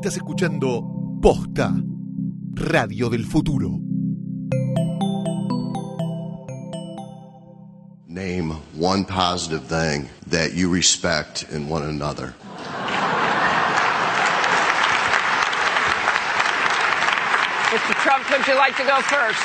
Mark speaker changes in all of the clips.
Speaker 1: Estás escuchando Posta, Radio del Futuro.
Speaker 2: Name one positive thing that you respect in one another.
Speaker 3: Mr. Trump, would you like to go first?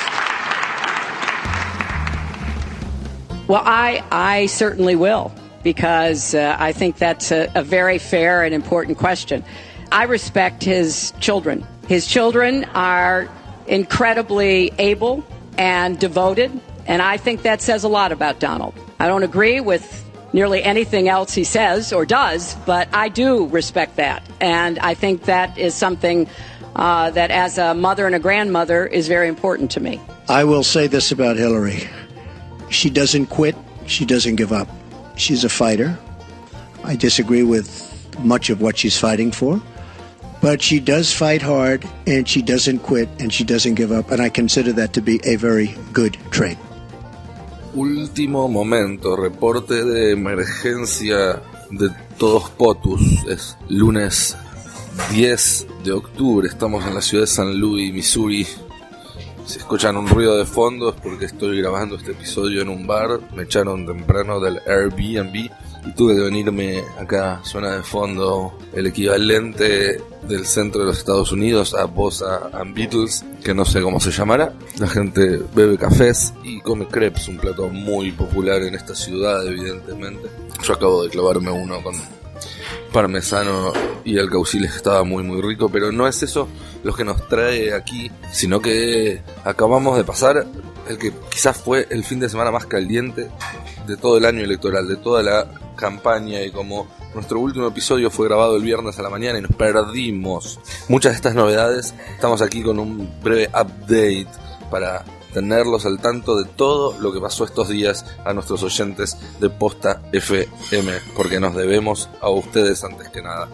Speaker 4: Well, I, I certainly will, because uh, I think that's a, a very fair and important question. I respect his children. His children are incredibly able and devoted, and I think that says a lot about Donald. I don't agree with nearly anything else he says or does, but I do respect that. And I think that is something uh, that, as a mother and a grandmother, is very important to me.
Speaker 5: I will say this about Hillary she doesn't quit, she doesn't give up. She's a fighter. I disagree with much of what she's fighting for, but she does fight hard and she doesn't quit and she doesn't give up, and I consider that to be a very good trait.
Speaker 6: Último momento, reporte de emergencia de todos POTUS. Es lunes 10 de octubre, estamos en la ciudad de San Luis, Missouri. Si escuchan un ruido de fondo es porque estoy grabando este episodio en un bar. Me echaron temprano del Airbnb tuve que venirme acá. Suena de fondo el equivalente del centro de los Estados Unidos a Bosa and Beatles, que no sé cómo se llamará. La gente bebe cafés y come crepes, un plato muy popular en esta ciudad, evidentemente. Yo acabo de clavarme uno con parmesano y el cauciles que estaba muy muy rico, pero no es eso lo que nos trae aquí, sino que acabamos de pasar el que quizás fue el fin de semana más caliente de todo el año electoral, de toda la campaña y como nuestro último episodio fue grabado el viernes a la mañana y nos perdimos muchas de estas novedades, estamos aquí con un breve update para tenerlos al tanto de todo lo que pasó estos días a nuestros oyentes de Posta FM, porque nos debemos a ustedes antes que nada.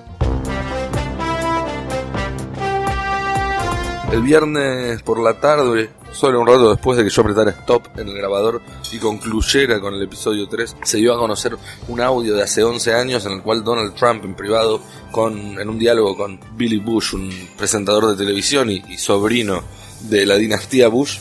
Speaker 6: El viernes por la tarde, solo un rato después de que yo apretara stop en el grabador y concluyera con el episodio 3, se dio a conocer un audio de hace 11 años en el cual Donald Trump en privado, con, en un diálogo con Billy Bush, un presentador de televisión y, y sobrino de la dinastía Bush,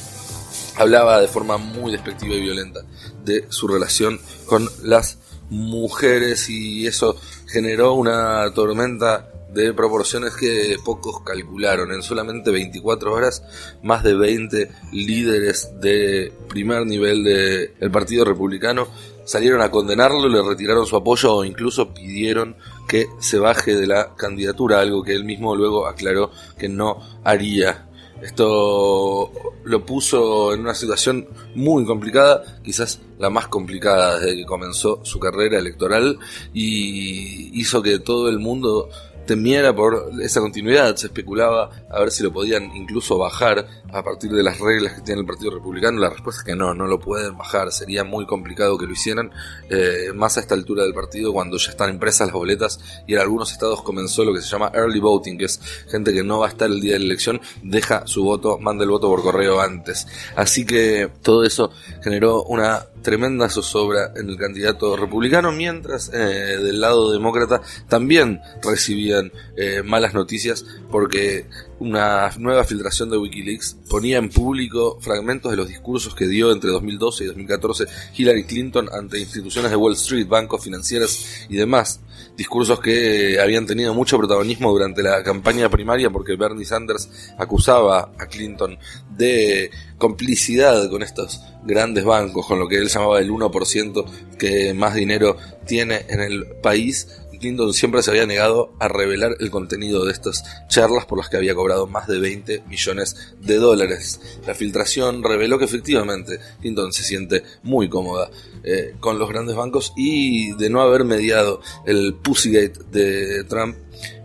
Speaker 6: hablaba de forma muy despectiva y violenta de su relación con las mujeres y eso generó una tormenta de proporciones que pocos calcularon. En solamente 24 horas, más de 20 líderes de primer nivel del Partido Republicano salieron a condenarlo, le retiraron su apoyo o incluso pidieron que se baje de la candidatura, algo que él mismo luego aclaró que no haría. Esto lo puso en una situación muy complicada, quizás la más complicada desde que comenzó su carrera electoral y hizo que todo el mundo temiera por esa continuidad. Se especulaba a ver si lo podían incluso bajar a partir de las reglas que tiene el Partido Republicano. La respuesta es que no, no lo pueden bajar. Sería muy complicado que lo hicieran, eh, más a esta altura del partido, cuando ya están impresas las boletas y en algunos estados comenzó lo que se llama early voting, que es gente que no va a estar el día de la elección, deja su voto, manda el voto por correo antes. Así que todo eso generó una tremenda zozobra en el candidato republicano, mientras eh, del lado demócrata también recibían eh, malas noticias porque una nueva filtración de Wikileaks ponía en público fragmentos de los discursos que dio entre 2012 y 2014 Hillary Clinton ante instituciones de Wall Street, bancos financieros y demás. Discursos que habían tenido mucho protagonismo durante la campaña primaria porque Bernie Sanders acusaba a Clinton de complicidad con estos grandes bancos, con lo que él llamaba el 1% que más dinero tiene en el país Clinton siempre se había negado a revelar el contenido de estas charlas por las que había cobrado más de 20 millones de dólares. La filtración reveló que efectivamente Clinton se siente muy cómoda eh, con los grandes bancos y de no haber mediado el Pussygate de Trump.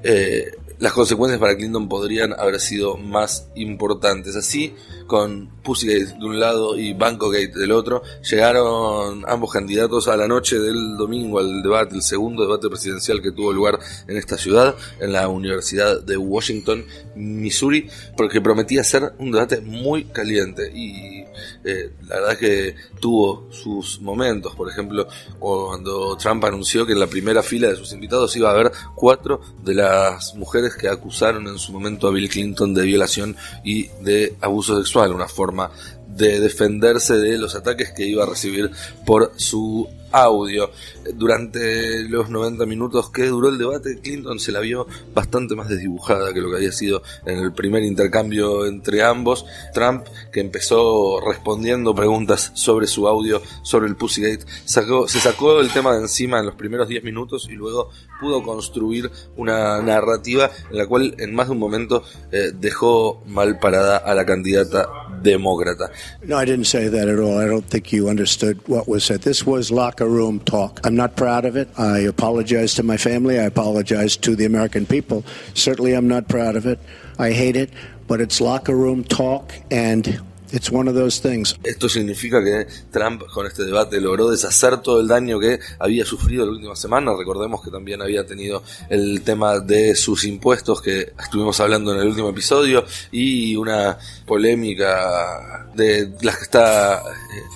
Speaker 6: Eh, las consecuencias para Clinton podrían haber sido más importantes. Así, con Pussygate de un lado y Bankogate del otro, llegaron ambos candidatos a la noche del domingo al debate, el segundo debate presidencial que tuvo lugar en esta ciudad, en la Universidad de Washington, Missouri, porque prometía ser un debate muy caliente y eh, la verdad que tuvo sus momentos. Por ejemplo, cuando Trump anunció que en la primera fila de sus invitados iba a haber cuatro de las mujeres que acusaron en su momento a Bill Clinton de violación y de abuso sexual, una forma de defenderse de los ataques que iba a recibir por su audio. Durante los 90 minutos que duró el debate, Clinton se la vio bastante más desdibujada que lo que había sido en el primer intercambio entre ambos. Trump, que empezó respondiendo preguntas sobre su audio, sobre el Pussygate, sacó, se sacó el tema de encima en los primeros 10 minutos y luego pudo construir una narrativa en la cual en más de un momento eh, dejó mal parada a la candidata demócrata.
Speaker 5: No, I didn't say that at all. I don't think you understood what was said. This was locker room talk. I'm not proud of it. I apologize to my family. I apologize to the American people. Certainly, I'm not proud of it. I hate it, but it's locker room talk, and It's one of those things.
Speaker 6: Esto significa que Trump con este debate logró deshacer todo el daño que había sufrido la última semana. Recordemos que también había tenido el tema de sus impuestos que estuvimos hablando en el último episodio y una polémica de las que está eh,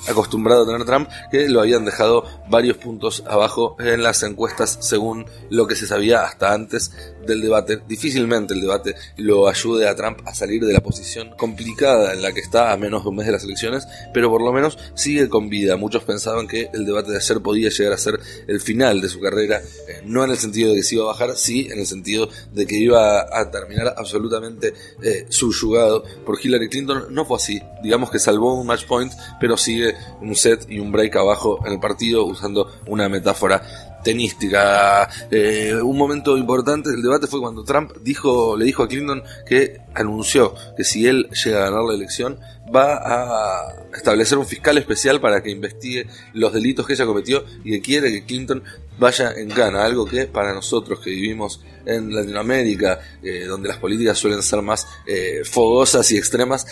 Speaker 6: acostumbrado a tener Trump que lo habían dejado varios puntos abajo en las encuestas según lo que se sabía hasta antes del debate. Difícilmente el debate lo ayude a Trump a salir de la posición complicada en la que está menos de un mes de las elecciones, pero por lo menos sigue con vida. Muchos pensaban que el debate de ayer podía llegar a ser el final de su carrera, eh, no en el sentido de que se iba a bajar, sí en el sentido de que iba a terminar absolutamente eh, subyugado por Hillary Clinton. No fue así, digamos que salvó un match point, pero sigue un set y un break abajo en el partido usando una metáfora tenística. Eh, un momento importante del debate fue cuando Trump dijo, le dijo a Clinton que anunció que si él llega a ganar la elección va a establecer un fiscal especial para que investigue los delitos que ella cometió y que quiere que Clinton vaya en gana, algo que para nosotros que vivimos en Latinoamérica, eh, donde las políticas suelen ser más eh, fogosas y extremas,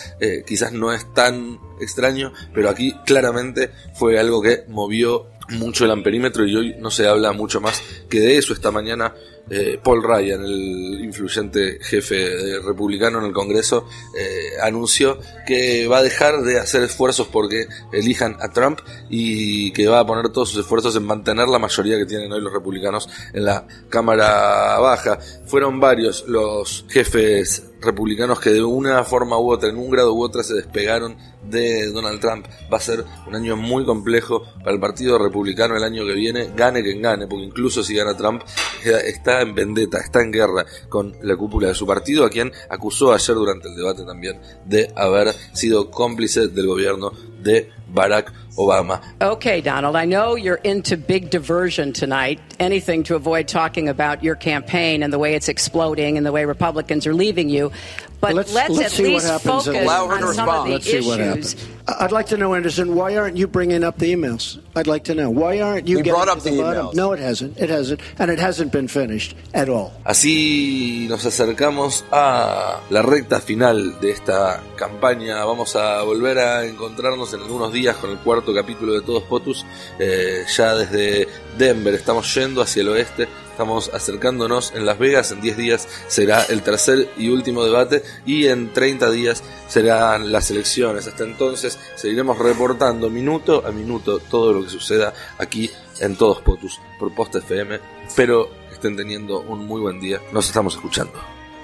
Speaker 6: quizás no es tan extraño, pero aquí claramente fue algo que movió mucho el amperímetro y hoy no se habla mucho más que de eso. Esta mañana eh, Paul Ryan, el influyente jefe republicano en el Congreso, eh, anunció que va a dejar de hacer esfuerzos porque elijan a Trump y que va a poner todos sus esfuerzos en mantener la mayoría que tienen hoy los republicanos en la Cámara Baja. Fueron varios los jefes republicanos que de una forma u otra, en un grado u otra, se despegaron de Donald Trump. Va a ser un año muy complejo para el Partido Republicano el año que viene, gane quien gane, porque incluso si gana Trump, está en vendetta, está en guerra con la cúpula de su partido, a quien acusó ayer durante el debate también de haber sido cómplice del gobierno de Barack Obama.
Speaker 4: Okay, Donald, I know you're into big diversion tonight, anything to avoid talking about your campaign and the way it's exploding and the way Republicans are leaving you. But let's, let's, let's at least focus on some of the
Speaker 5: let's issues. I'd like to know, Anderson, why aren't you bringing up the emails? I'd like to know. Why aren't you
Speaker 7: we
Speaker 5: getting
Speaker 7: brought up
Speaker 5: the,
Speaker 7: the
Speaker 5: emails? No, it hasn't. It hasn't. And it hasn't been finished at all.
Speaker 6: Así nos acercamos a la recta final de esta campaña. Vamos a volver a encontrarnos en algunos días con el cuarto capítulo de Todos Potus. Eh, ya desde Denver estamos yendo hacia el oeste Estamos acercándonos en Las Vegas. En 10 días será el tercer y último debate y en 30 días serán las elecciones. Hasta entonces seguiremos reportando minuto a minuto todo lo que suceda aquí en Todos Potus por Post FM. Espero que estén teniendo un muy buen día. Nos estamos escuchando.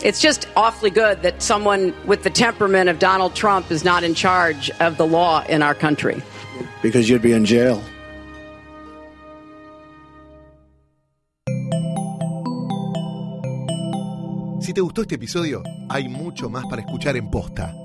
Speaker 4: It's just awfully good that someone with the temperament of Donald Trump is not in charge of the law in our country.
Speaker 5: Because you'd be in jail.
Speaker 1: Si te gustó este episodio, hay mucho más para escuchar en Posta.